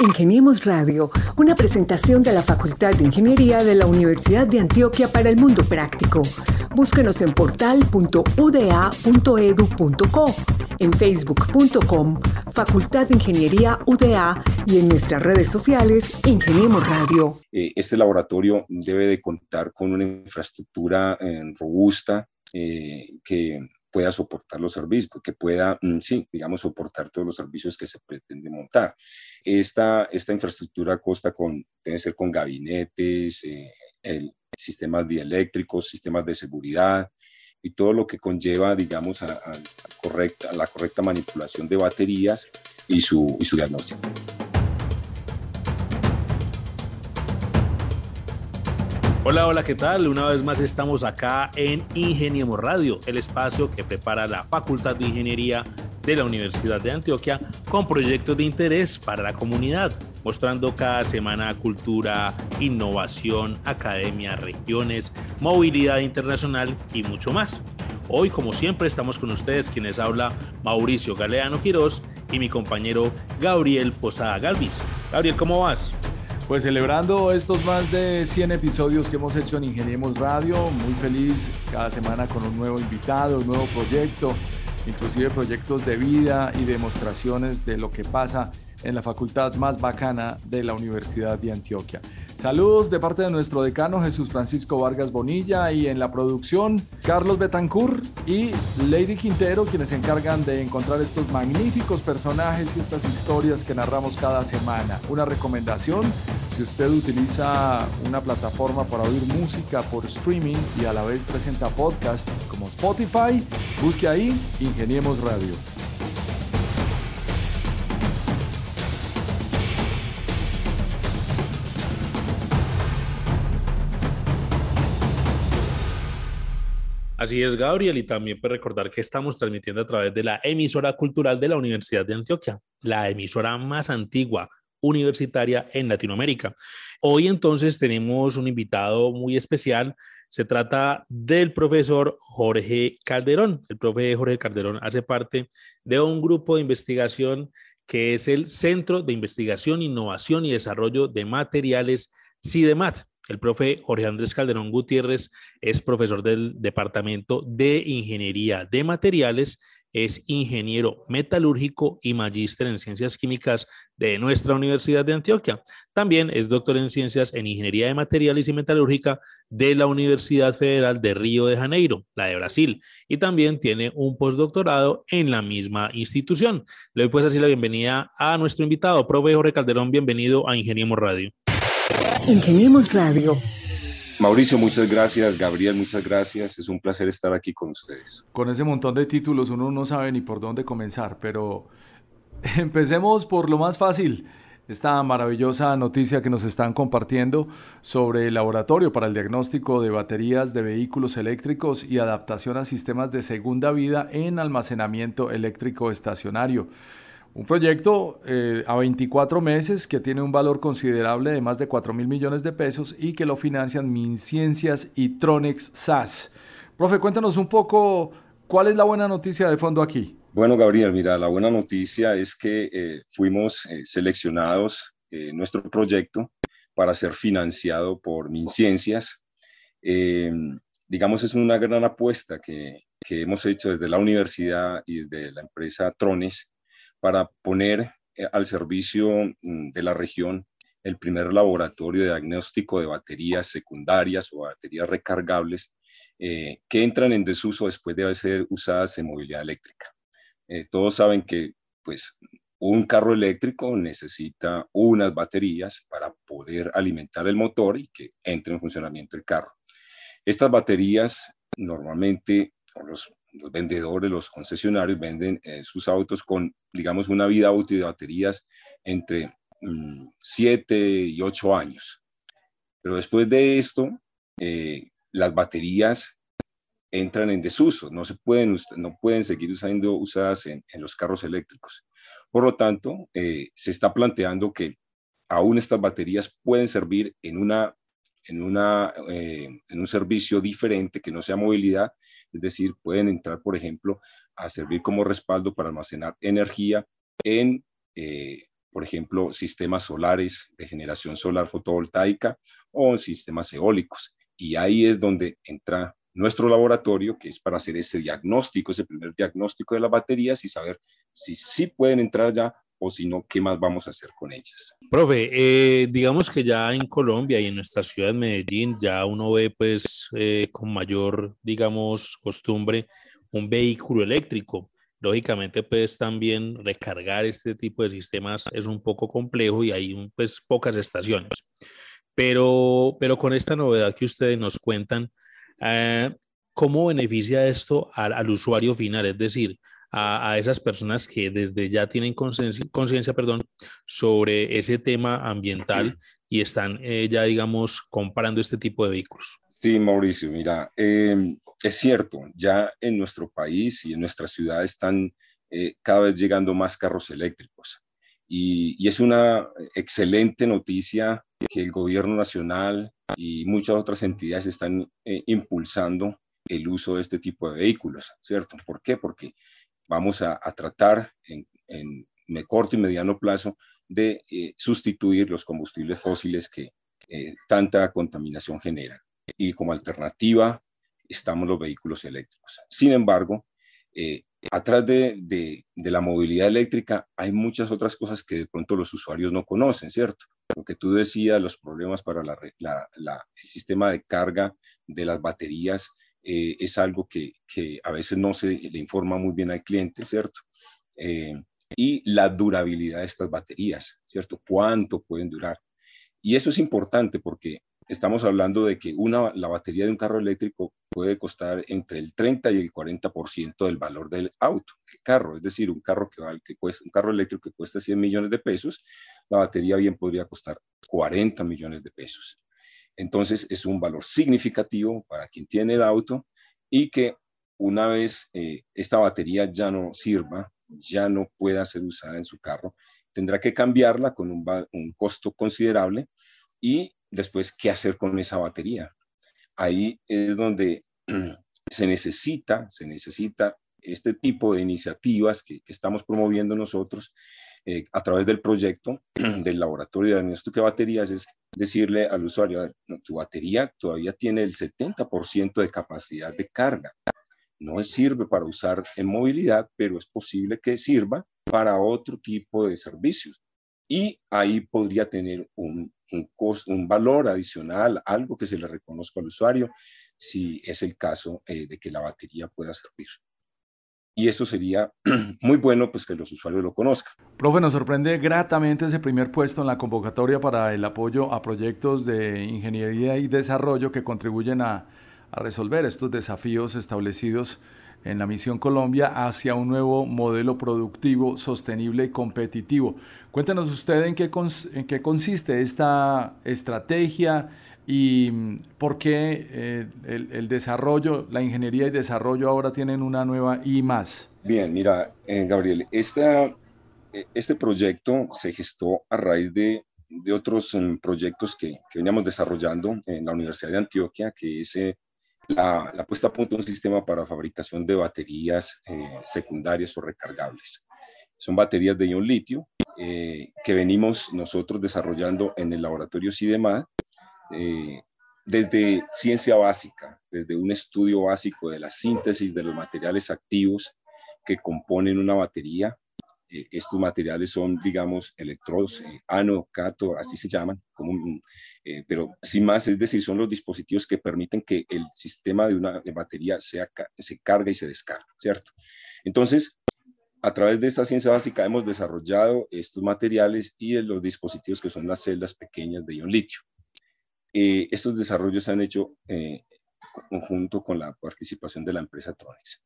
Ingeniemos Radio, una presentación de la Facultad de Ingeniería de la Universidad de Antioquia para el Mundo Práctico. Búsquenos en portal.uda.edu.co, en facebook.com, Facultad de Ingeniería UDA y en nuestras redes sociales, Ingeniemos Radio. Eh, este laboratorio debe de contar con una infraestructura eh, robusta eh, que pueda soportar los servicios, que pueda, mm, sí, digamos, soportar todos los servicios que se pretende montar. Esta, esta infraestructura consta con, debe ser con gabinetes, eh, el, sistemas dieléctricos, sistemas de seguridad y todo lo que conlleva, digamos, a, correcta, a la correcta manipulación de baterías y su, y su diagnóstico. Hola, hola, ¿qué tal? Una vez más estamos acá en Ingeniemos Radio, el espacio que prepara la Facultad de Ingeniería de la Universidad de Antioquia con proyectos de interés para la comunidad, mostrando cada semana cultura, innovación, academia, regiones, movilidad internacional y mucho más. Hoy, como siempre, estamos con ustedes quienes habla Mauricio Galeano Quirós y mi compañero Gabriel Posada Galvis. Gabriel, ¿cómo vas? Pues celebrando estos más de 100 episodios que hemos hecho en Ingeniemos Radio, muy feliz cada semana con un nuevo invitado, un nuevo proyecto, inclusive proyectos de vida y demostraciones de lo que pasa en la facultad más bacana de la Universidad de Antioquia. Saludos de parte de nuestro decano Jesús Francisco Vargas Bonilla y en la producción Carlos Betancourt y Lady Quintero, quienes se encargan de encontrar estos magníficos personajes y estas historias que narramos cada semana. Una recomendación, si usted utiliza una plataforma para oír música por streaming y a la vez presenta podcast como Spotify, busque ahí Ingeniemos Radio. Así es, Gabriel, y también puede recordar que estamos transmitiendo a través de la emisora cultural de la Universidad de Antioquia, la emisora más antigua universitaria en Latinoamérica. Hoy entonces tenemos un invitado muy especial. Se trata del profesor Jorge Calderón. El profesor Jorge Calderón hace parte de un grupo de investigación que es el Centro de Investigación, Innovación y Desarrollo de Materiales CIDEMAT. El profe Jorge Andrés Calderón Gutiérrez es profesor del Departamento de Ingeniería de Materiales, es ingeniero metalúrgico y magíster en ciencias químicas de nuestra Universidad de Antioquia. También es doctor en ciencias en ingeniería de materiales y metalúrgica de la Universidad Federal de Río de Janeiro, la de Brasil, y también tiene un postdoctorado en la misma institución. Le doy pues así la bienvenida a nuestro invitado, profe Jorge Calderón, bienvenido a Ingeniemos Radio. Ingeniemos Radio. Mauricio, muchas gracias. Gabriel, muchas gracias. Es un placer estar aquí con ustedes. Con ese montón de títulos uno no sabe ni por dónde comenzar, pero empecemos por lo más fácil. Esta maravillosa noticia que nos están compartiendo sobre el laboratorio para el diagnóstico de baterías de vehículos eléctricos y adaptación a sistemas de segunda vida en almacenamiento eléctrico estacionario. Un proyecto eh, a 24 meses que tiene un valor considerable de más de 4 mil millones de pesos y que lo financian MinCiencias y Tronex SAS. Profe, cuéntanos un poco cuál es la buena noticia de fondo aquí. Bueno, Gabriel, mira, la buena noticia es que eh, fuimos eh, seleccionados nuestro proyecto para ser financiado por MinCiencias. digamos, es una gran apuesta que, que hemos hecho desde la universidad y desde la empresa Trones para poner eh, al servicio mm, de la región el primer laboratorio de diagnóstico de baterías secundarias o baterías recargables eh, que entran en desuso después de ser usadas en movilidad eléctrica. Eh, todos saben que pues, un carro eléctrico necesita unas baterías para poder alimentar el motor y que entre en funcionamiento el carro. Estas baterías normalmente, los los vendedores, los concesionarios venden eh, sus autos con, digamos, una vida útil de baterías entre 7 mm, y 8 años. Pero después de esto, eh, las baterías entran en desuso, no, se pueden, no pueden seguir siendo usadas en, los carros eléctricos. Por lo tanto, eh, se está planteando que aún estas baterías pueden servir en, una, en, una, en un servicio diferente que no sea movilidad, es decir, pueden entrar, por ejemplo, a servir como respaldo para almacenar energía en, eh, por ejemplo, sistemas solares de generación solar fotovoltaica o sistemas eólicos. Y ahí es donde entra nuestro laboratorio, que es para hacer ese diagnóstico, ese primer diagnóstico de las baterías y saber si sí pueden entrar ya o si no, qué más vamos a hacer con ellas. Profe, eh, digamos que ya en Colombia y en nuestra ciudad de Medellín ya uno ve pues eh, con mayor, digamos, costumbre un vehículo eléctrico. Lógicamente, pues también recargar este tipo de sistemas es un poco complejo y hay pues pocas estaciones. Pero, pero con esta novedad que ustedes nos cuentan, eh, ¿cómo beneficia esto al, al, usuario final? Es decir, a, esas personas que desde ya tienen conciencia sobre ese tema ambiental y están eh, ya, digamos, comprando este tipo de vehículos. Sí, Mauricio, mira, eh, es cierto, ya en nuestro país y en nuestra ciudad están eh, cada vez llegando más carros eléctricos. Y, y, es una excelente noticia que el gobierno nacional y muchas otras entidades están eh, impulsando el uso de este tipo de vehículos, ¿cierto? ¿Por qué? Porque vamos a, a tratar en, en, corto y mediano plazo de eh, sustituir los combustibles fósiles que tanta contaminación generan y como alternativa estamos los vehículos eléctricos. Sin embargo, eh, atrás de, de, de, la movilidad eléctrica hay muchas otras cosas que de pronto los usuarios no conocen, ¿cierto? Lo que tú decías, los problemas para la, la, la, el sistema de carga de las baterías eh, es algo que, que, a veces no se le informa muy bien al cliente, ¿cierto? Eh, y la durabilidad de estas baterías, ¿cierto? ¿Cuánto pueden durar? Y eso es importante porque estamos hablando de que una, la batería de un carro eléctrico puede costar entre el 30 y el 40% del valor del auto, el carro. Es decir, un carro, que, vale, que cuesta, un carro eléctrico que cuesta 100 millones de pesos, la batería bien podría costar 40 millones de pesos. Entonces, es un valor significativo para quien tiene el auto y que una vez eh, esta batería ya no sirva, ya no pueda ser usada en su carro, tendrá que cambiarla con un, costo considerable y después qué hacer con esa batería. Ahí es donde se necesita, se necesita este tipo de iniciativas que estamos promoviendo nosotros eh, a través del proyecto del laboratorio de diagnóstico de baterías, es decirle al usuario, ver, tu batería todavía tiene el 70% de capacidad de carga. No sirve para usar en movilidad, pero es posible que sirva para otro tipo de servicios. Y ahí podría tener un, un valor adicional, algo que se le reconozca al usuario, si es el caso eh, de que la batería pueda servir. Y eso sería muy bueno pues que los usuarios lo conozcan. Profe, nos sorprende gratamente ese primer puesto en la convocatoria para el apoyo a proyectos de ingeniería y desarrollo que contribuyen a, resolver estos desafíos establecidos en la Misión Colombia hacia un nuevo modelo productivo, sostenible y competitivo. Cuéntenos usted en qué, en qué consiste esta estrategia y mm, por qué eh, el, el, desarrollo, la ingeniería y desarrollo ahora tienen una nueva I más. Bien, mira, eh, Gabriel, esta, eh, este proyecto se gestó a raíz de, de otros um, proyectos que, que, veníamos desarrollando en la Universidad de Antioquia, que es la, la, puesta a punto de un sistema para fabricación de baterías eh, secundarias o recargables. Son baterías de ion litio eh, que venimos nosotros desarrollando en el laboratorio CIDEMAD eh, desde ciencia básica, desde un estudio básico de la síntesis de los materiales activos que componen una batería. Eh, estos materiales son, digamos, electrodos, eh, ano, cato, así se llaman, como eh, pero sin más, es decir, son los dispositivos que permiten que el sistema de una batería se carga y se descarga, ¿cierto? Entonces, a través de esta ciencia básica hemos desarrollado estos materiales y los dispositivos que son las celdas pequeñas de ion litio. Eh, estos desarrollos se han hecho eh, conjunto con la participación de la empresa Tronex.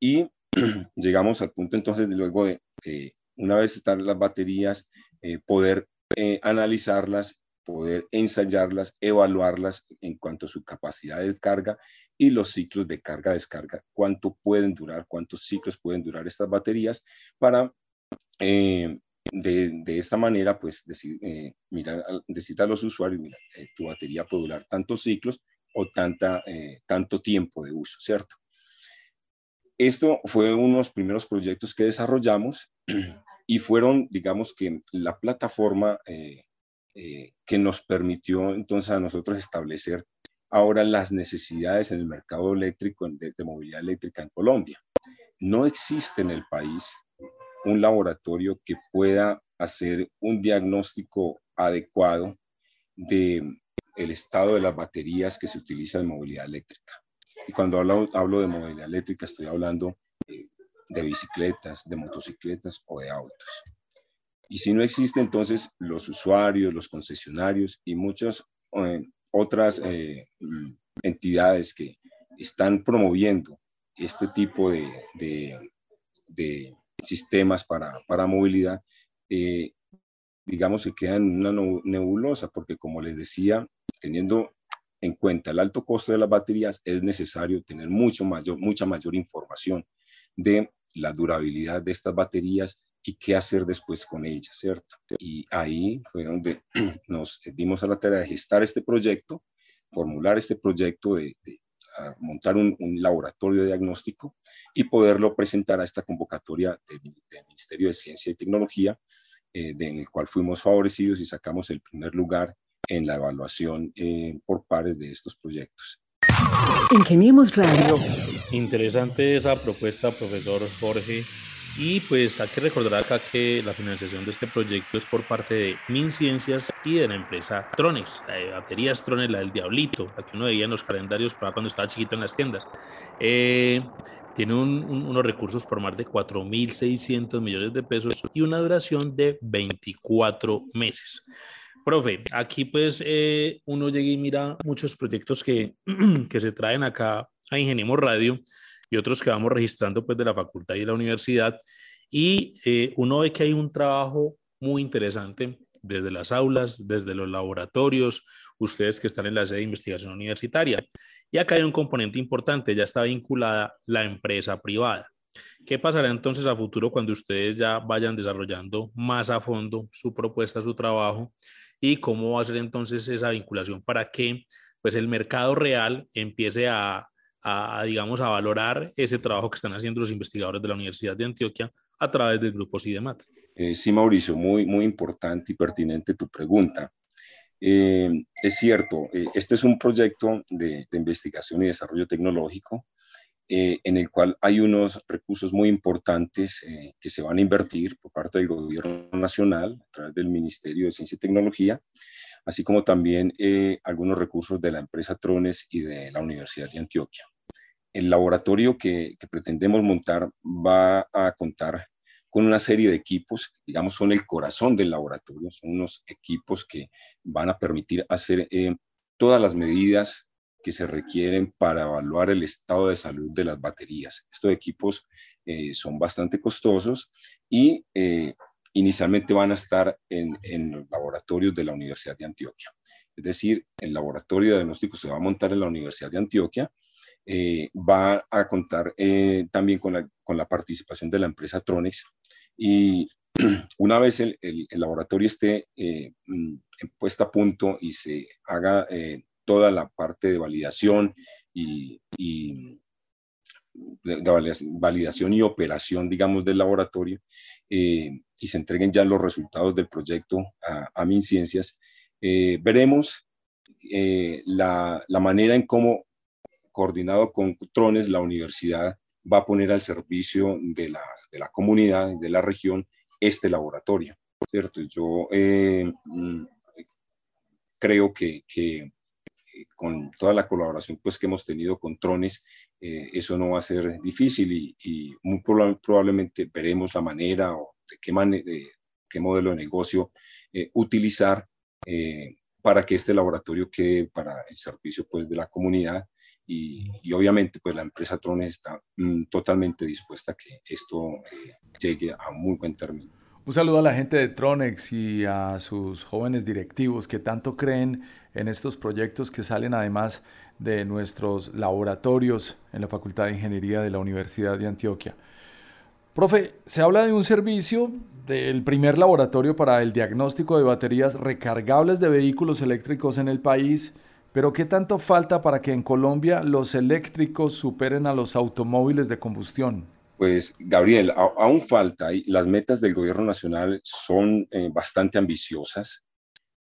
Y llegamos al punto entonces de luego de, eh, una vez están las baterías, eh, poder eh, analizarlas, poder ensayarlas, evaluarlas en cuanto a su capacidad de carga y los ciclos de carga-descarga, cuánto pueden durar, cuántos ciclos pueden durar estas baterías para eh, de, de, esta manera, pues decir, eh, a los usuarios, mira, eh, tu batería puede durar tantos ciclos o tanta, eh, tanto tiempo de uso, ¿cierto? esto fue uno de los primeros proyectos que desarrollamos y fueron, digamos que, la plataforma eh, eh, que nos permitió entonces a nosotros establecer ahora las necesidades en el mercado eléctrico, de movilidad eléctrica en Colombia. No existe en el país un laboratorio que pueda hacer un diagnóstico adecuado de el estado de las baterías que se utilizan en movilidad eléctrica. Y cuando hablo, hablo de movilidad eléctrica estoy hablando de bicicletas, de motocicletas o de autos. Y si no existe, entonces los usuarios, los concesionarios y muchas eh, otras eh, entidades que están promoviendo este tipo de sistemas para, para movilidad, digamos que quedan en una nebulosa, porque como les decía, teniendo en cuenta el alto costo de las baterías, es necesario tener mucho mayor, mucha mayor información de la durabilidad de estas baterías y qué hacer después con ellas, ¿cierto? Y ahí fue donde nos dimos a la tarea de gestar este proyecto, formular este proyecto de, montar un, laboratorio de diagnóstico y poderlo presentar a esta convocatoria del, Ministerio de Ciencia y Tecnología, eh, en el cual fuimos favorecidos y sacamos el primer lugar en la evaluación eh, por pares de estos proyectos. Ingeniemos Radio. Interesante esa propuesta, profesor Jorge. Y pues hay que recordar acá que la financiación de este proyecto es por parte de MinCiencias y de la empresa Tronex, la de baterías Tronex, la del Diablito, la que uno veía en los calendarios para cuando estaba chiquito en las tiendas. Eh, tiene unos recursos por más de 4.600 millones de pesos y una duración de 24 meses. Profe, aquí pues eh, uno llega y mira muchos proyectos que, que se traen acá a Ingeniemos Radio y otros que vamos registrando pues de la facultad y de la universidad y eh, uno ve que hay un trabajo muy interesante desde las aulas, desde los laboratorios, ustedes que están en la sede de investigación universitaria. Y acá hay un componente importante, ya está vinculada la empresa privada. ¿Qué pasará entonces a futuro cuando ustedes ya vayan desarrollando más a fondo su propuesta, su trabajo y cómo va a ser entonces esa vinculación para que pues el mercado real empiece a, a, digamos, a valorar ese trabajo que están haciendo los investigadores de la Universidad de Antioquia a través del grupo CIDEMAT. Eh, sí, Mauricio, muy, muy importante y pertinente tu pregunta. Eh, es cierto, eh, este es un proyecto de, investigación y desarrollo tecnológico eh, en el cual hay unos recursos muy importantes que se van a invertir por parte del gobierno nacional a través del Ministerio de Ciencia y Tecnología, así como también eh, algunos recursos de la empresa Trones y de la Universidad de Antioquia. El laboratorio que, pretendemos montar va a contar con una serie de equipos, digamos, son el corazón del laboratorio, son unos equipos que van a permitir hacer todas las medidas que se requieren para evaluar el estado de salud de las baterías. Estos equipos eh, son bastante costosos y eh, inicialmente van a estar en, en, laboratorios de la Universidad de Antioquia. Es decir, el laboratorio de diagnóstico se va a montar en la Universidad de Antioquia, eh, va a contar también con la, con la, participación de la empresa Tronex y una vez el, el, el laboratorio esté mm, puesta a punto y se haga toda la parte de validación y, validación y operación, digamos, del laboratorio eh, y se entreguen ya los resultados del proyecto a, a MinCiencias, eh, veremos eh, la, la, manera en cómo, coordinado con Trones, la universidad va a poner al servicio de la, de la comunidad, de la región, este laboratorio, ¿cierto? Yo mm, creo que, que con toda la colaboración pues, que hemos tenido con Trones, eh, eso no va a ser difícil y, muy probablemente veremos la manera o de qué, de qué modelo de negocio eh, utilizar eh, para que este laboratorio quede para el servicio pues, de la comunidad y, y, obviamente pues la empresa Trones está mm, totalmente dispuesta a que esto llegue a muy buen término. Un saludo a la gente de Tronex y a sus jóvenes directivos que tanto creen en estos proyectos que salen además de nuestros laboratorios en la Facultad de Ingeniería de la Universidad de Antioquia. Profe, se habla de un servicio del primer laboratorio para el diagnóstico de baterías recargables de vehículos eléctricos en el país, Pero ¿qué tanto falta para que en Colombia los eléctricos superen a los automóviles de combustión? Pues Gabriel, aún falta. Las metas del gobierno nacional son eh, bastante ambiciosas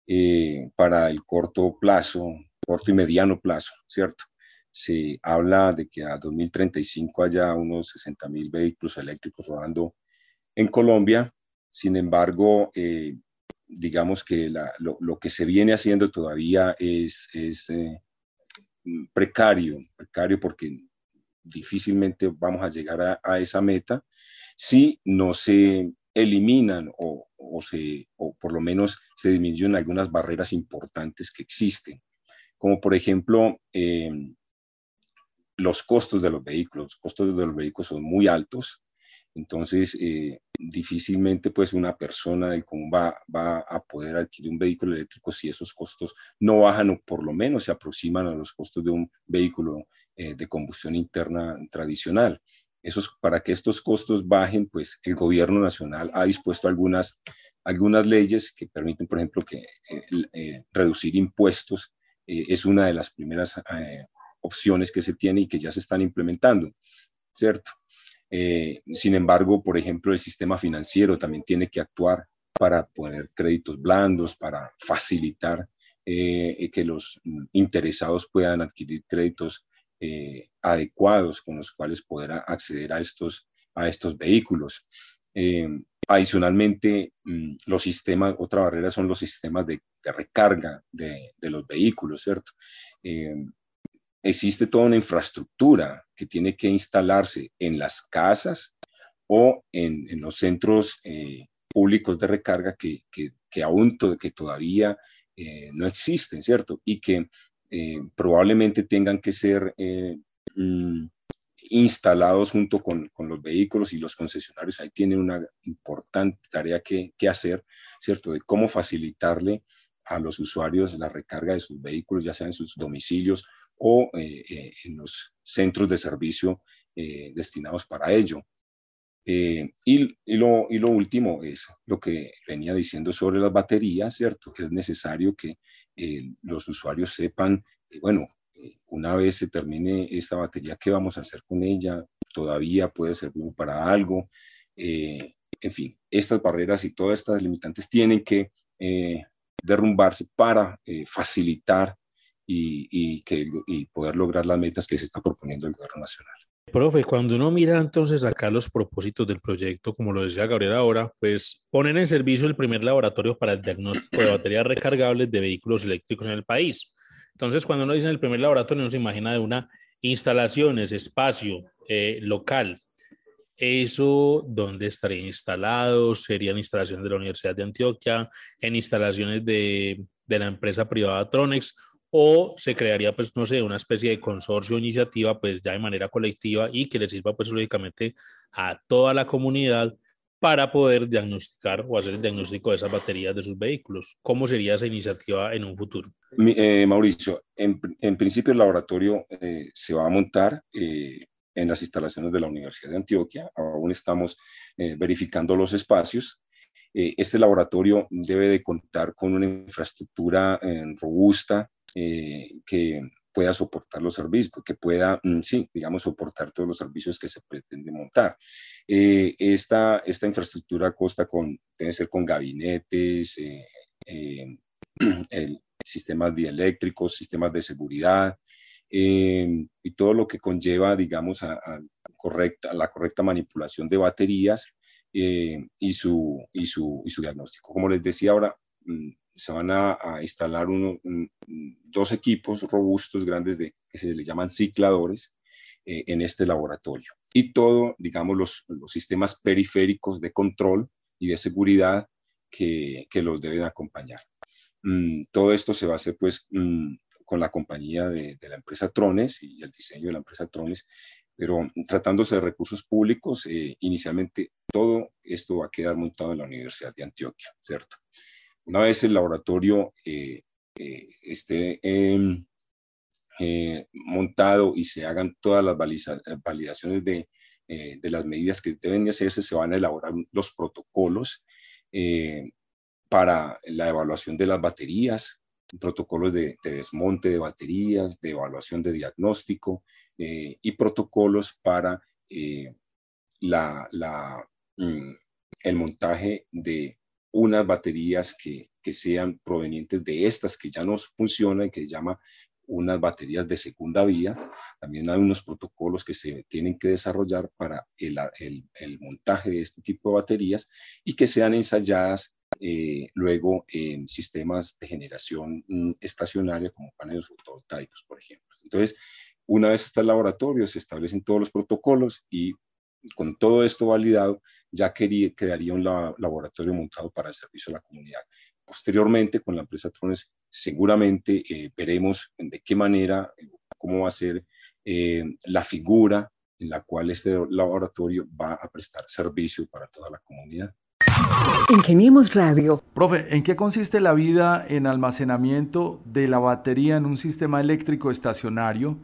eh, para el corto plazo, corto y mediano plazo, ¿cierto? Se habla de que a 2035 haya unos 60 mil vehículos eléctricos rodando en Colombia. Sin embargo, eh, digamos que lo, que se viene haciendo todavía es, eh, precario, precario porque difícilmente vamos a llegar a, esa meta si no se eliminan o, se, o por lo menos se disminuyen algunas barreras importantes que existen, como por ejemplo em, los costos de los vehículos. Los costos de los vehículos son muy altos, entonces eh, difícilmente pues una persona del común va, va, a poder adquirir un vehículo eléctrico si esos costos no bajan o por lo menos se aproximan a los costos de un vehículo eh, de combustión interna tradicional. Eso para que estos costos bajen, pues el gobierno nacional ha dispuesto algunas, algunas leyes que permiten, por ejemplo, que eh, reducir impuestos es una de las primeras opciones que se tiene y que ya se están implementando, ¿cierto? Eh, sin embargo, por ejemplo, el sistema financiero también tiene que actuar para poner créditos blandos, para facilitar eh, que los interesados puedan adquirir créditos eh, adecuados con los cuales poder acceder a estos, a estos vehículos. Adicionalmente, mm, los sistemas, otra barrera son los sistemas de, recarga de, de, los vehículos, ¿cierto? existe toda una infraestructura que tiene que instalarse en las casas o en, los centros eh, públicos de recarga que, que, aún que todavía eh, no existen, ¿cierto? Y que eh, probablemente tengan que ser mm, instalados junto con, con, los vehículos y los concesionarios. Ahí tienen una importante tarea que, que hacer, ¿cierto? De cómo facilitarle a los usuarios la recarga de sus vehículos, ya sea en sus domicilios o eh, eh, en los centros de servicio eh, destinados para ello. Y, y, lo, y, lo, último es lo que venía diciendo sobre las baterías, ¿cierto? Es necesario que los usuarios sepan, bueno, una vez se termine esta batería, ¿qué vamos a hacer con ella? Todavía puede servir para algo. en fin, estas barreras y todas estas limitantes tienen que derrumbarse para facilitar y, que, y poder lograr las metas que se está proponiendo el gobierno nacional. Profe, cuando uno mira entonces acá los propósitos del proyecto, como lo decía Gabriel ahora, pues poner en servicio el primer laboratorio para el diagnóstico de baterías recargables de vehículos eléctricos en el país. Entonces, cuando uno dice el primer laboratorio, uno se imagina de una instalaciones, espacio eh, local. ¿Eso dónde estaría instalado? ¿Serían instalaciones de la Universidad de Antioquia? ¿En instalaciones de, de la empresa privada Tronex? o se crearía, pues, no sé, una especie de consorcio o iniciativa, pues, ya de manera colectiva y que le sirva, pues, lógicamente a toda la comunidad para poder diagnosticar o hacer el diagnóstico de esas baterías de sus vehículos. ¿Cómo sería esa iniciativa en un futuro? Eh, Mauricio, en, principio el laboratorio eh, se va a montar eh, en las instalaciones de la Universidad de Antioquia. Aún estamos verificando los espacios. este laboratorio debe de contar con una infraestructura robusta, que pueda soportar los servicios, que pueda, mm, sí, digamos, soportar todos los servicios que se pretende montar. Eh, esta, esta infraestructura consta con, debe ser con gabinetes, eh, sistemas dieléctricos, sistemas de seguridad, y todo lo que conlleva, digamos, a, correcta, a la correcta manipulación de baterías y, su, y, su, y su diagnóstico. Como les decía ahora, mm, se van a, instalar uno, dos equipos robustos grandes de, que se les llaman cicladores eh, en este laboratorio. Y todo, digamos, los, los, sistemas periféricos de control y de seguridad que, que los deben acompañar. Mm, todo esto se va a hacer pues mm, con la compañía de, de, la empresa Trones y el diseño de la empresa Trones, pero tratándose de recursos públicos, eh, inicialmente todo esto va a quedar montado en la Universidad de Antioquia, ¿cierto? Una vez el laboratorio eh, eh, esté em, eh, montado y se hagan todas las validaciones de, las medidas que deben de hacerse, se van a elaborar los protocolos para la evaluación de las baterías, protocolos de, desmonte de baterías, de evaluación de diagnóstico y protocolos para mm, el montaje de unas baterías que, que, sean provenientes de estas que ya no funcionan, que se llama unas baterías de segunda vía. También hay unos protocolos que se tienen que desarrollar para el, el, montaje de este tipo de baterías y que sean ensayadas eh, luego en sistemas de generación mm, estacionaria como paneles fotovoltaicos, por ejemplo. Entonces, una vez está el laboratorio, se establecen todos los protocolos y con todo esto validado, ya quedaría un laboratorio montado para el servicio a la comunidad. Posteriormente, con la empresa Trones, seguramente eh, veremos de qué manera, cómo va a ser eh, la figura en la cual este laboratorio va a prestar servicio para toda la comunidad. Ingeniemos Radio. Profe, ¿en qué consiste la vida en almacenamiento de la batería en un sistema eléctrico estacionario?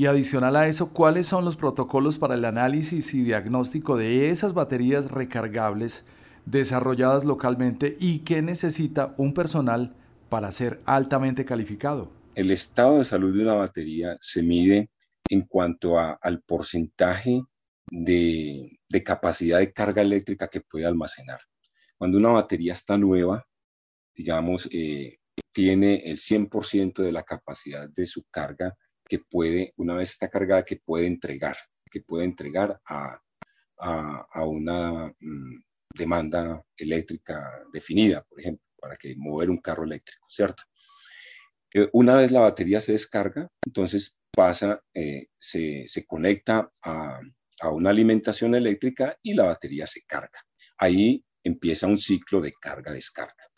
Y adicional a eso, ¿cuáles son los protocolos para el análisis y diagnóstico de esas baterías recargables desarrolladas localmente y qué necesita un personal para ser altamente calificado? El estado de salud de una batería se mide en cuanto al porcentaje de, capacidad de carga eléctrica que puede almacenar. Cuando una batería está nueva, digamos, eh, tiene el 100% de la capacidad de su carga que puede, una vez está cargada, que puede entregar, que puede entregar a, a, una mm, demanda eléctrica definida, por ejemplo, para que mover un carro eléctrico, ¿cierto? Eh, una vez la batería se descarga, entonces pasa, eh, se, se, conecta a, a una alimentación eléctrica y la batería se carga. Ahí empieza un ciclo de carga-descarga.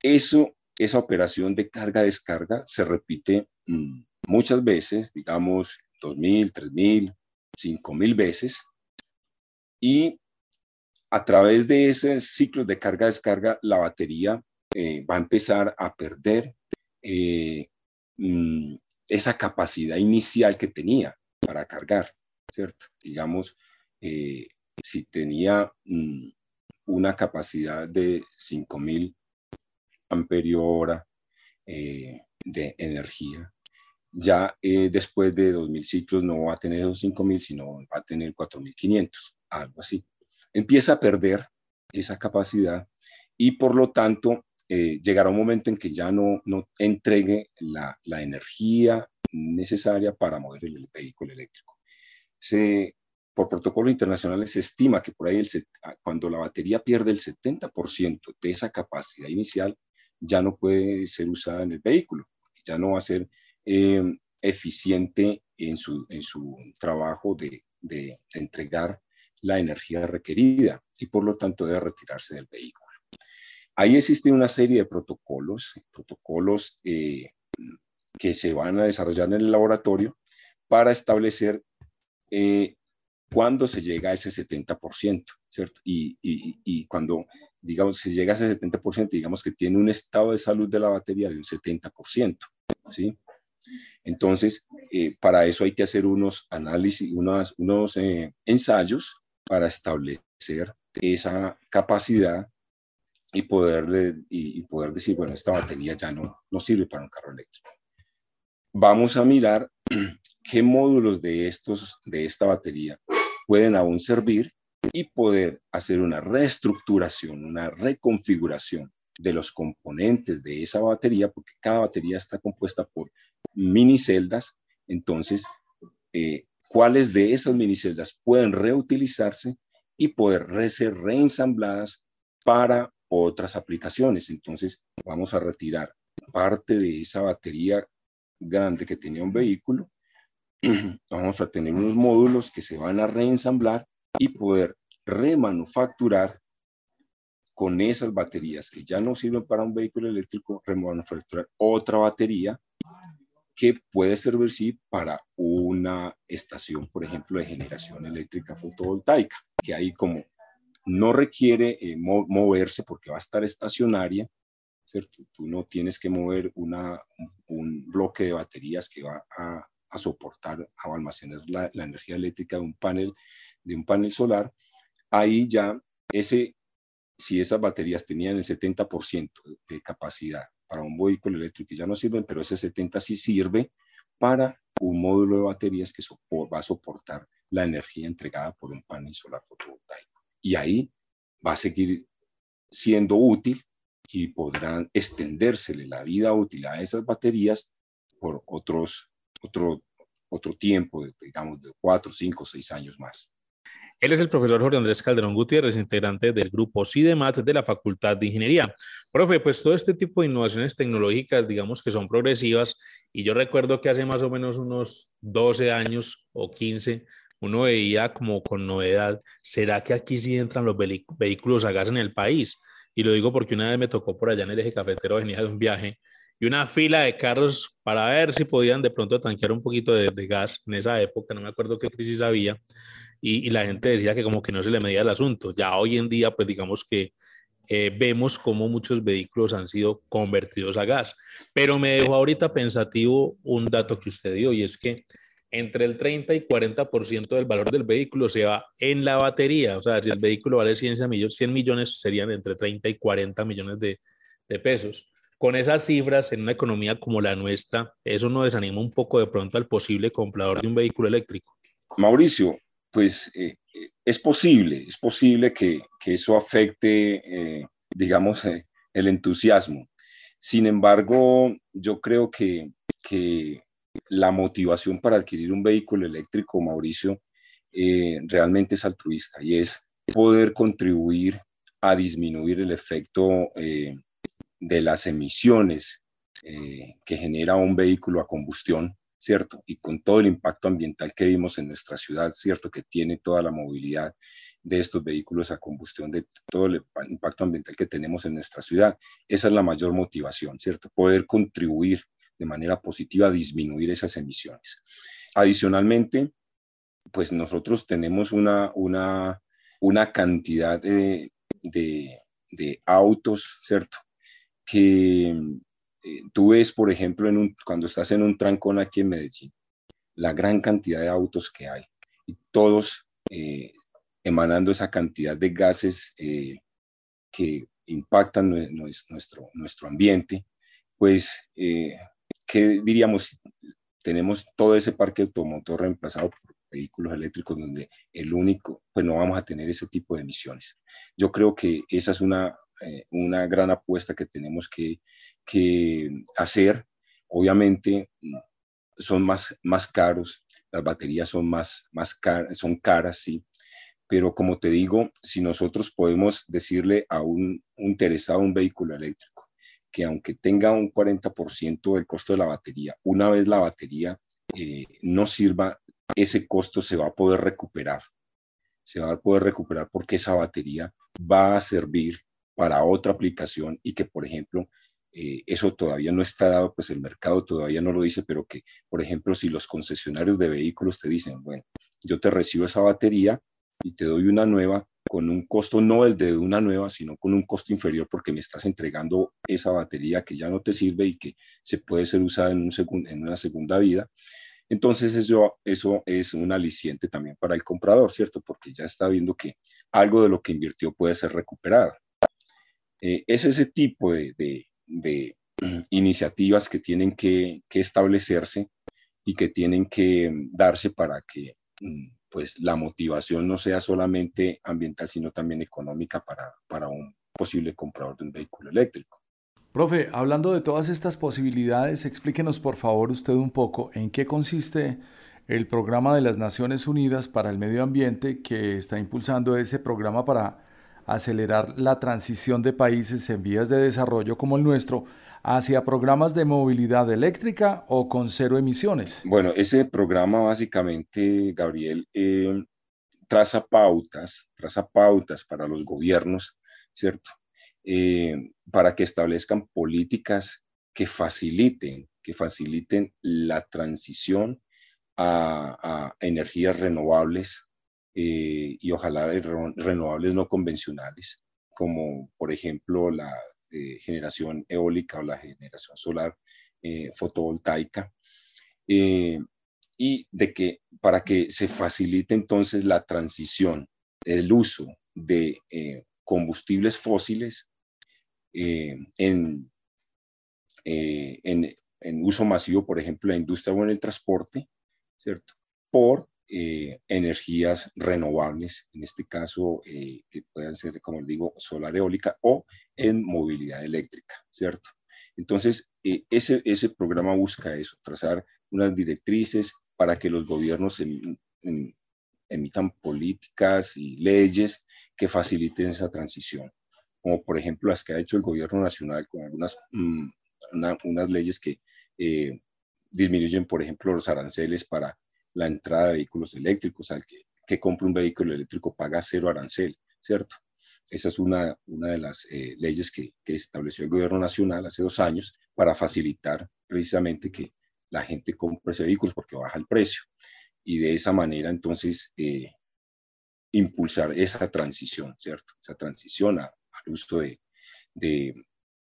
Eso, esa operación de carga-descarga se repite mm, muchas veces, digamos, 2.000, 3.000, 5.000 veces. Y a través de ese ciclo de carga-descarga, la batería eh, va a empezar a perder eh, mm, esa capacidad inicial que tenía para cargar, ¿cierto? Digamos, eh, si tenía mm, una capacidad de 5.000 amperios hora de energía, ya eh, después de 2.000 ciclos no va a tener esos 5.000, sino va a tener 4.500, algo así. Empieza a perder esa capacidad y por lo tanto eh, llegará un momento en que ya no, no entregue la, la energía necesaria para mover el, vehículo eléctrico. Se, por protocolos internacionales se estima que por ahí el, cuando la batería pierde el 70% de esa capacidad inicial, ya no puede ser usada en el vehículo, ya no va a ser Em, eficiente en su, en su trabajo de, de, entregar la energía requerida y por lo tanto debe retirarse del vehículo. Ahí existe una serie de protocolos, protocolos eh, que se van a desarrollar en el laboratorio para establecer eh, cuándo se llega a ese 70%, ¿cierto? Y, y, cuando, digamos, se llega a ese 70%, digamos que tiene un estado de salud de la batería de un 70%, ¿sí? Entonces, eh, para eso hay que hacer unos análisis, unos, eh, ensayos para establecer esa capacidad y poder, y, poder decir, bueno, esta batería ya no, no sirve para un carro eléctrico. Vamos a mirar qué módulos de, estos, de esta batería pueden aún servir y poder hacer una reestructuración, una reconfiguración de los componentes de esa batería, porque cada batería está compuesta por mini celdas, entonces, eh, ¿cuáles de esas mini celdas pueden reutilizarse y poder ser reensambladas para otras aplicaciones? Entonces, vamos a retirar parte de esa batería grande que tenía un vehículo, vamos a tener unos módulos que se van a reensamblar y poder remanufacturar con esas baterías que ya no sirven para un vehículo eléctrico, remanufacturar otra batería que puede servir sí para una estación, por ejemplo, de generación eléctrica fotovoltaica, que ahí como no requiere eh, moverse porque va a estar estacionaria, ¿cierto? Tú no tienes que mover una, un, bloque de baterías que va a, a soportar, a almacenar la, la, energía eléctrica de un panel, de un panel solar. Ahí ya ese, si esas baterías tenían el 70% de capacidad para un vehículo eléctrico ya no sirven, pero ese 70 sí sirve para un módulo de baterías que va a soportar la energía entregada por un panel solar fotovoltaico. Y ahí va a seguir siendo útil y podrán extendérsele la vida útil a esas baterías por otros, otro, otro tiempo, digamos, de cuatro, cinco, seis años más. Él es el profesor Jorge Andrés Calderón Gutiérrez, integrante del grupo CIDEMAT de la Facultad de Ingeniería. Profe, pues todo este tipo de innovaciones tecnológicas, digamos que son progresivas, y yo recuerdo que hace más o menos unos 12 años o 15, uno veía como con novedad, ¿será que aquí sí entran los vehículos a gas en el país? Y lo digo porque una vez me tocó por allá en el eje cafetero, venía de un viaje, y una fila de carros para ver si podían de pronto tanquear un poquito de, de gas en esa época, no me acuerdo qué crisis había y, la gente decía que como que no se le medía el asunto. Ya hoy en día, pues digamos que eh, vemos cómo muchos vehículos han sido convertidos a gas. Pero me dejó ahorita pensativo un dato que usted dio y es que entre el 30 y 40% del valor del vehículo se va en la batería. O sea, si el vehículo vale 100 millones, 100 millones serían entre 30 y 40 millones de, de pesos. Con esas cifras, en una economía como la nuestra, eso no desanima un poco de pronto al posible comprador de un vehículo eléctrico. Mauricio, pues eh, eh, es posible, es posible que, eso afecte, eh, digamos, el entusiasmo. Sin embargo, yo creo que, que, la motivación para adquirir un vehículo eléctrico, Mauricio, realmente es altruista y es poder contribuir a disminuir el efecto de las emisiones que genera un vehículo a combustión ¿cierto? Y con todo el impacto ambiental que vimos en nuestra ciudad, ¿cierto? Que tiene toda la movilidad de estos vehículos a combustión, de todo el impacto ambiental que tenemos en nuestra ciudad. Esa es la mayor motivación, ¿cierto? Poder contribuir de manera positiva a disminuir esas emisiones. Adicionalmente, pues nosotros tenemos una, una, una cantidad de, de, de autos, ¿cierto? Que eh, tú ves, por ejemplo, cuando estás en un trancón aquí en Medellín, la gran cantidad de autos que hay y todos eh, emanando esa cantidad de gases eh, que impactan nuestro, nuestro ambiente, pues, ¿qué diríamos? Tenemos todo ese parque automotor reemplazado por vehículos eléctricos donde el único, pues no vamos a tener ese tipo de emisiones. Yo creo que esa es una, una gran apuesta que tenemos que que hacer. Obviamente son más, más caros, las baterías son más, más caras, son caras, sí. Pero como te digo, si nosotros podemos decirle a un, interesado un vehículo eléctrico que aunque tenga un 40% del costo de la batería, una vez la batería eh, no sirva, ese costo se va a poder recuperar. Se va a poder recuperar porque esa batería va a servir para otra aplicación y que, por ejemplo, eh, eso todavía no está dado, pues el mercado todavía no lo dice, pero que, por ejemplo, si los concesionarios de vehículos te dicen, bueno, yo te recibo esa batería y te doy una nueva con un costo no el de una nueva, sino con un costo inferior porque me estás entregando esa batería que ya no te sirve y que se puede ser usada en, un en una segunda vida. Entonces eso, eso es un aliciente también para el comprador, ¿cierto? Porque ya está viendo que algo de lo que invirtió puede ser recuperado. Eh, es ese tipo de iniciativas que tienen que, establecerse y que tienen que darse para que mm, pues la motivación no sea solamente ambiental, sino también económica para, para un posible comprador de un vehículo eléctrico. Profe, hablando de todas estas posibilidades, explíquenos por favor usted un poco en qué consiste el programa de las Naciones Unidas para el Medio Ambiente que está impulsando ese programa para acelerar la transición de países en vías de desarrollo como el nuestro hacia programas de movilidad eléctrica o con cero emisiones? Bueno, ese programa básicamente, Gabriel, eh, traza pautas, traza pautas para los gobiernos, ¿cierto? Eh, para que establezcan políticas que faciliten, que faciliten la transición a energías renovables eh, y ojalá renovables no convencionales, como por ejemplo la eh, generación eólica o la generación solar eh, fotovoltaica. y de que para que se facilite entonces la transición, el uso de combustibles fósiles en, en, en, uso masivo, por ejemplo, en la industria o en el transporte, ¿cierto? Por energías renovables, en este caso, que puedan ser, como digo, solar eólica o en movilidad eléctrica, ¿cierto? Entonces, ese, ese programa busca eso, trazar unas directrices para que los gobiernos emitan políticas y leyes que faciliten esa transición, como por ejemplo las que ha hecho el gobierno nacional con algunas mm, unas leyes que eh, disminuyen, por ejemplo, los aranceles para la entrada de vehículos eléctricos, al que, que compra un vehículo eléctrico paga cero arancel, ¿cierto? Esa es una, una de las eh, leyes que, que, estableció el gobierno nacional hace dos años para facilitar precisamente que la gente compre ese vehículo porque baja el precio. Y de esa manera, entonces, eh, impulsar esa transición, ¿cierto? Esa transición al uso de, de,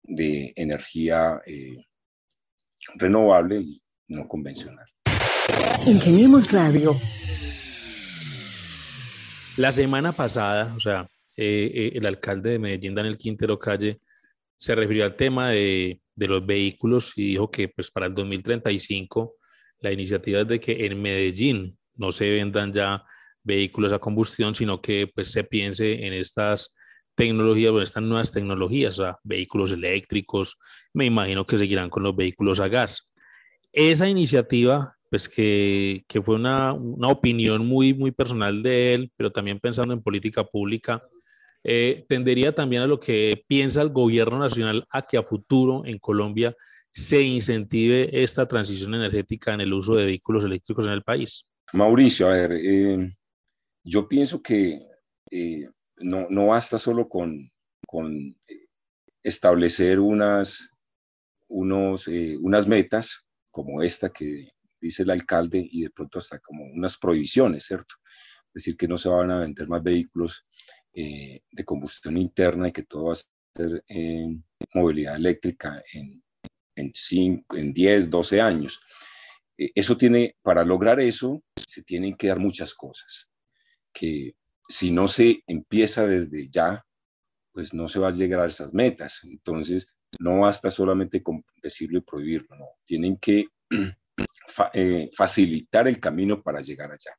de energía eh, renovable y no convencional. Ingeniemos Radio. La semana pasada, o sea, eh, el alcalde de Medellín, Daniel Quintero Calle, se refirió al tema de de los vehículos y dijo que pues para el 2035 la iniciativa es de que en Medellín no se vendan ya vehículos a combustión, sino que pues se piense en estas tecnologías, en estas nuevas tecnologías, o sea, vehículos eléctricos, me imagino que seguirán con los vehículos a gas. Esa iniciativa, pues que, que fue una, una opinión muy, muy personal de él, pero también pensando en política pública, eh, tendería también a lo que piensa el gobierno nacional a que a futuro en Colombia se incentive esta transición energética en el uso de vehículos eléctricos en el país? Mauricio, a ver, eh, yo pienso que eh, no, no, basta solo con, con establecer unas, unos, unas metas como esta que dice el alcalde y de pronto hasta como unas prohibiciones, ¿cierto? Es decir, que no se van a vender más vehículos eh, de combustión interna y que todo va a ser en movilidad eléctrica en, en, cinco, en 10, 12 años. Eh, eso tiene, para lograr eso, se tienen que dar muchas cosas, que si no se empieza desde ya, pues no se va a llegar a esas metas. Entonces, no basta solamente con decirlo y prohibirlo, no. Tienen que eh, facilitar el camino para llegar allá.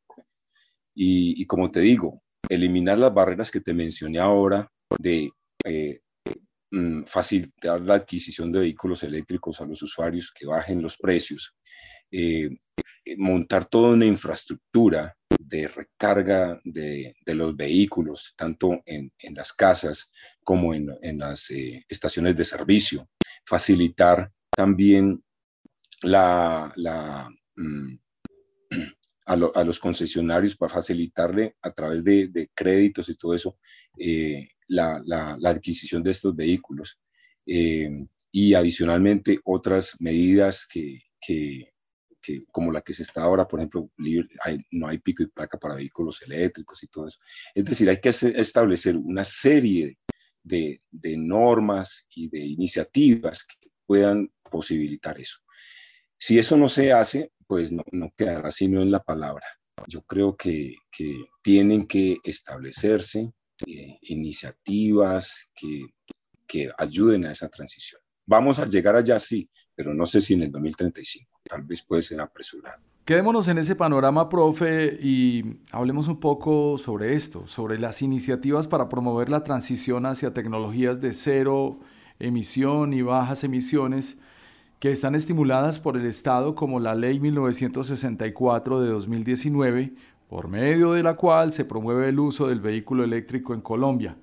Y, como te digo, eliminar las barreras que te mencioné ahora de eh, mm, facilitar la adquisición de vehículos eléctricos a los usuarios, que bajen los precios, eh, montar toda una infraestructura de recarga de, los vehículos, tanto en, las casas como en, las estaciones de servicio, facilitar también la, la mm, a, los concesionarios para facilitarle a través de, créditos y todo eso eh, la, adquisición de estos vehículos. Eh, y adicionalmente otras medidas que, como la que se está ahora, por ejemplo, no hay pico y placa para vehículos eléctricos y todo eso. Es decir, hay que establecer una serie de, de normas y de iniciativas que puedan posibilitar eso. Si eso no se hace, pues no, no quedará sino en la palabra. Yo creo que, que tienen que establecerse eh, iniciativas que, que ayuden a esa transición. Vamos a llegar allá, sí, pero no sé si en el 2035, tal vez puede ser apresurado. Quedémonos en ese panorama, profe, y hablemos un poco sobre esto, sobre las iniciativas para promover la transición hacia tecnologías de cero emisión y bajas emisiones que están estimuladas por el Estado como la Ley 1964 de 2019, por medio de la cual se promueve el uso del vehículo eléctrico en Colombia.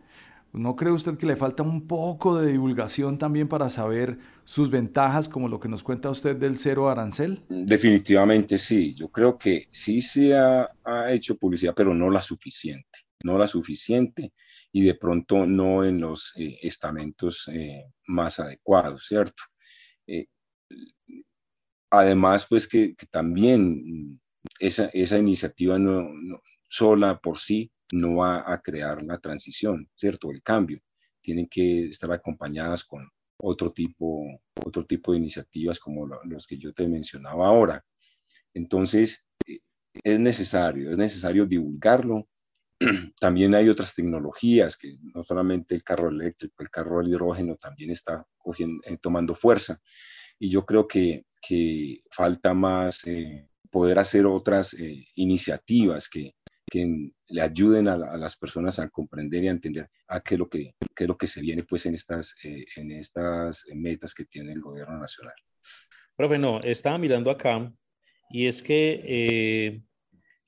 ¿No cree usted que le falta un poco de divulgación también para saber sus ventajas, como lo que nos cuenta usted del cero arancel? Definitivamente sí. Yo creo que sí se ha, hecho publicidad, pero no la suficiente. No la suficiente y de pronto no en los eh, estamentos eh, más adecuados, ¿cierto? Eh, además, pues que, también esa, esa iniciativa no, sola por sí no va a crear la transición, ¿cierto? El cambio. Tienen que estar acompañadas con otro tipo, otro tipo de iniciativas como los que yo te mencionaba ahora. Entonces, es necesario, es necesario divulgarlo también hay otras tecnologías, que no solamente el carro eléctrico, el carro al hidrógeno también está cogiendo, eh, tomando fuerza. Y yo creo que, que falta más eh, poder hacer otras iniciativas que, que le ayuden a, las personas a comprender y a entender a qué es lo que, qué es lo que se viene pues en estas, en estas metas que tiene el gobierno nacional. Profe, no, estaba mirando acá y es que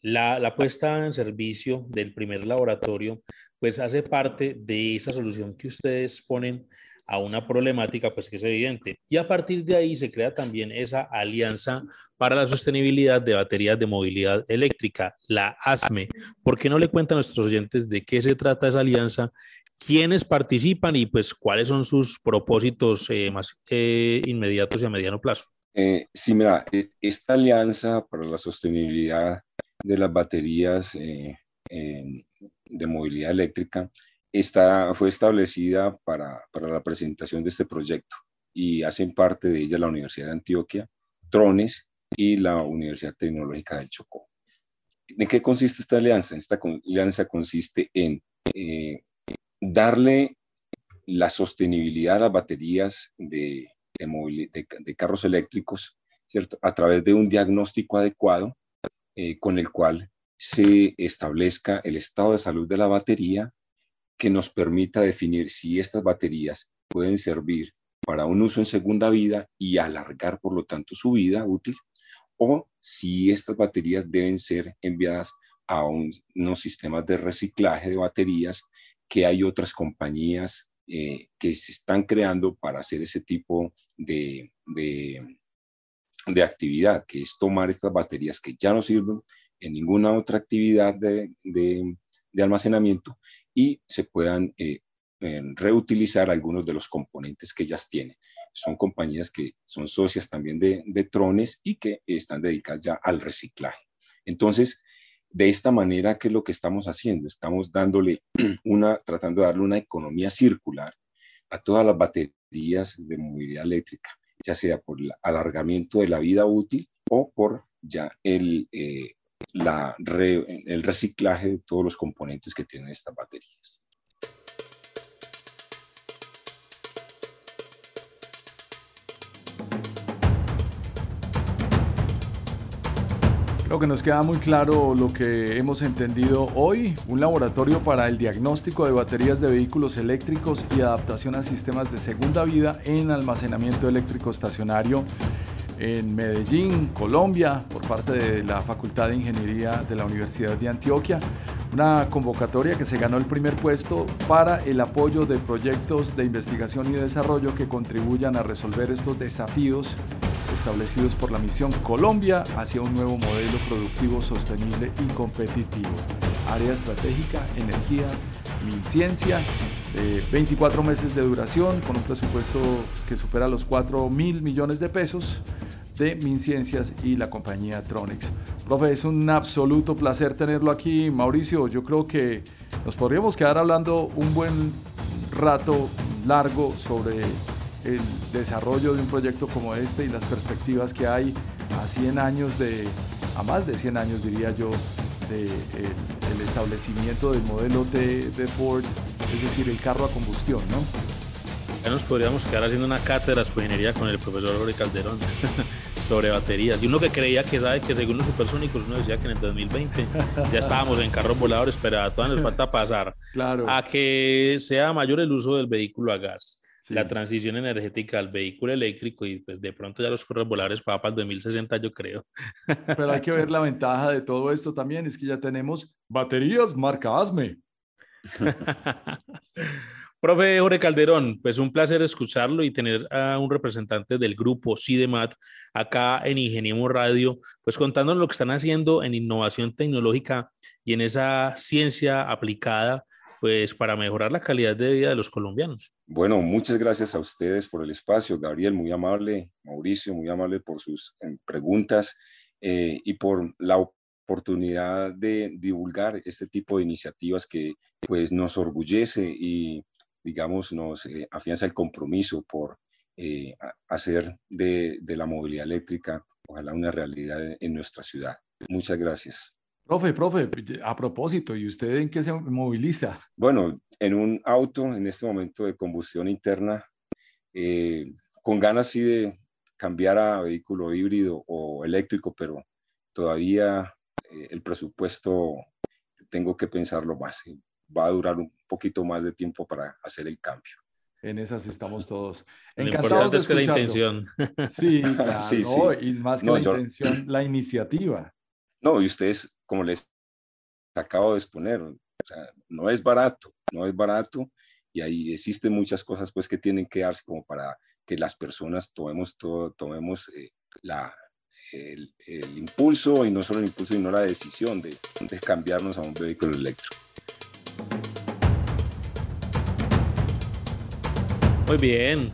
la, puesta en servicio del primer laboratorio, pues hace parte de esa solución que ustedes ponen a una problemática, pues que es evidente. Y a partir de ahí se crea también esa alianza para la sostenibilidad de baterías de movilidad eléctrica, la ASME. ¿Por qué no le cuentan a nuestros oyentes de qué se trata esa alianza? ¿Quiénes participan y pues cuáles son sus propósitos eh, más eh, inmediatos y a mediano plazo? Eh, sí, mira, esta alianza para la sostenibilidad de las baterías eh, de movilidad eléctrica está, fue establecida para, para, la presentación de este proyecto y hacen parte de ella la Universidad de Antioquia, Trones y la Universidad Tecnológica del Chocó. ¿De qué consiste esta alianza? Esta alianza consiste en eh, darle la sostenibilidad a las baterías de, de, de, carros eléctricos, ¿cierto? A través de un diagnóstico adecuado eh, con el cual se establezca el estado de salud de la batería que nos permita definir si estas baterías pueden servir para un uso en segunda vida y alargar, por lo tanto, su vida útil, o si estas baterías deben ser enviadas a unos sistemas de reciclaje de baterías que hay otras compañías eh, que se están creando para hacer ese tipo de, de actividad, que es tomar estas baterías que ya no sirven en ninguna otra actividad de, de, almacenamiento y se puedan eh, reutilizar algunos de los componentes que ellas tienen. Son compañías que son socias también de, de Trones y que están dedicadas ya al reciclaje. Entonces, de esta manera, ¿qué es lo que estamos haciendo? Estamos dándole una, tratando de darle una economía circular a todas las baterías de movilidad eléctrica ya sea por el alargamiento de la vida útil o por ya el, eh, la el reciclaje de todos los componentes que tienen estas baterías. Creo que nos queda muy claro lo que hemos entendido hoy, un laboratorio para el diagnóstico de baterías de vehículos eléctricos y adaptación a sistemas de segunda vida en almacenamiento eléctrico estacionario en Medellín, Colombia, por parte de la Facultad de Ingeniería de la Universidad de Antioquia. Una convocatoria que se ganó el primer puesto para el apoyo de proyectos de investigación y desarrollo que contribuyan a resolver estos desafíos establecidos por la misión Colombia hacia un nuevo modelo productivo sostenible y competitivo. Área estratégica, energía, ciencia, 24 meses de duración con un presupuesto que supera los 4 mil millones de pesos de MinCiencias y la compañía Tronix. Profe, es un absoluto placer tenerlo aquí. Mauricio, yo creo que nos podríamos quedar hablando un buen rato largo sobre el desarrollo de un proyecto como este y las perspectivas que hay a 100 años de, a más de 100 años diría yo, de el, establecimiento del modelo T de Ford, es decir, el carro a combustión, ¿no? Ya nos podríamos quedar haciendo una cátedra de ingeniería con el profesor Jorge Calderón sobre baterías. Y uno que creía que sabe que según los supersónicos, uno decía que en el 2020 ya estábamos en carros voladores, pero todavía nos falta pasar claro. a que sea mayor el uso del vehículo a gas la transición energética al vehículo eléctrico y pues de pronto ya los carros voladores para, para el 2060 yo creo. Pero hay que ver la ventaja de todo esto también, es que ya tenemos baterías marca ASME. Profe Jorge Calderón, pues un placer escucharlo y tener a un representante del grupo CIDEMAT acá en Ingeniemos Radio, pues contándonos lo que están haciendo en innovación tecnológica y en esa ciencia aplicada pues para mejorar la calidad de vida de los colombianos. Bueno, muchas gracias a ustedes por el espacio, Gabriel, muy amable, Mauricio, muy amable por sus eh, preguntas eh, y por la oportunidad de divulgar este tipo de iniciativas que pues nos orgullece y digamos nos eh, afianza el compromiso por hacer de, de la movilidad eléctrica ojalá una realidad en nuestra ciudad. Muchas gracias. Profe, profe, a propósito, ¿y usted en qué se moviliza? Bueno, en un auto en este momento de combustión interna, eh, con ganas sí de cambiar a vehículo híbrido o eléctrico, pero todavía eh, el presupuesto tengo que pensarlo más. Va a durar un poquito más de tiempo para hacer el cambio. En esas estamos todos. Lo importante es que la intención. Sí, claro, sí, sí. y más que la intención, la iniciativa. No, y ustedes, como les acabo de exponer, o sea, no es barato, no es barato y ahí existen muchas cosas pues que tienen que darse como para que las personas tomemos, todo, tomemos eh, la, el, impulso y no solo el impulso, sino la decisión de, de cambiarnos a un vehículo eléctrico. Muy bien,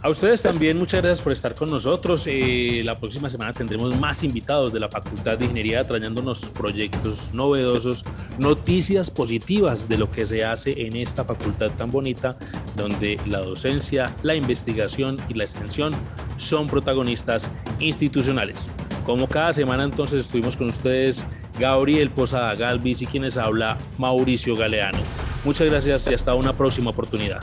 a ustedes también muchas gracias por estar con nosotros. Eh, la próxima semana tendremos más invitados de la Facultad de Ingeniería trayéndonos proyectos novedosos, noticias positivas de lo que se hace en esta facultad tan bonita, donde la docencia, la investigación y la extensión son protagonistas institucionales. Como cada semana entonces estuvimos con ustedes Gabriel Posada Galvis y quienes habla Mauricio Galeano. Muchas gracias y hasta una próxima oportunidad.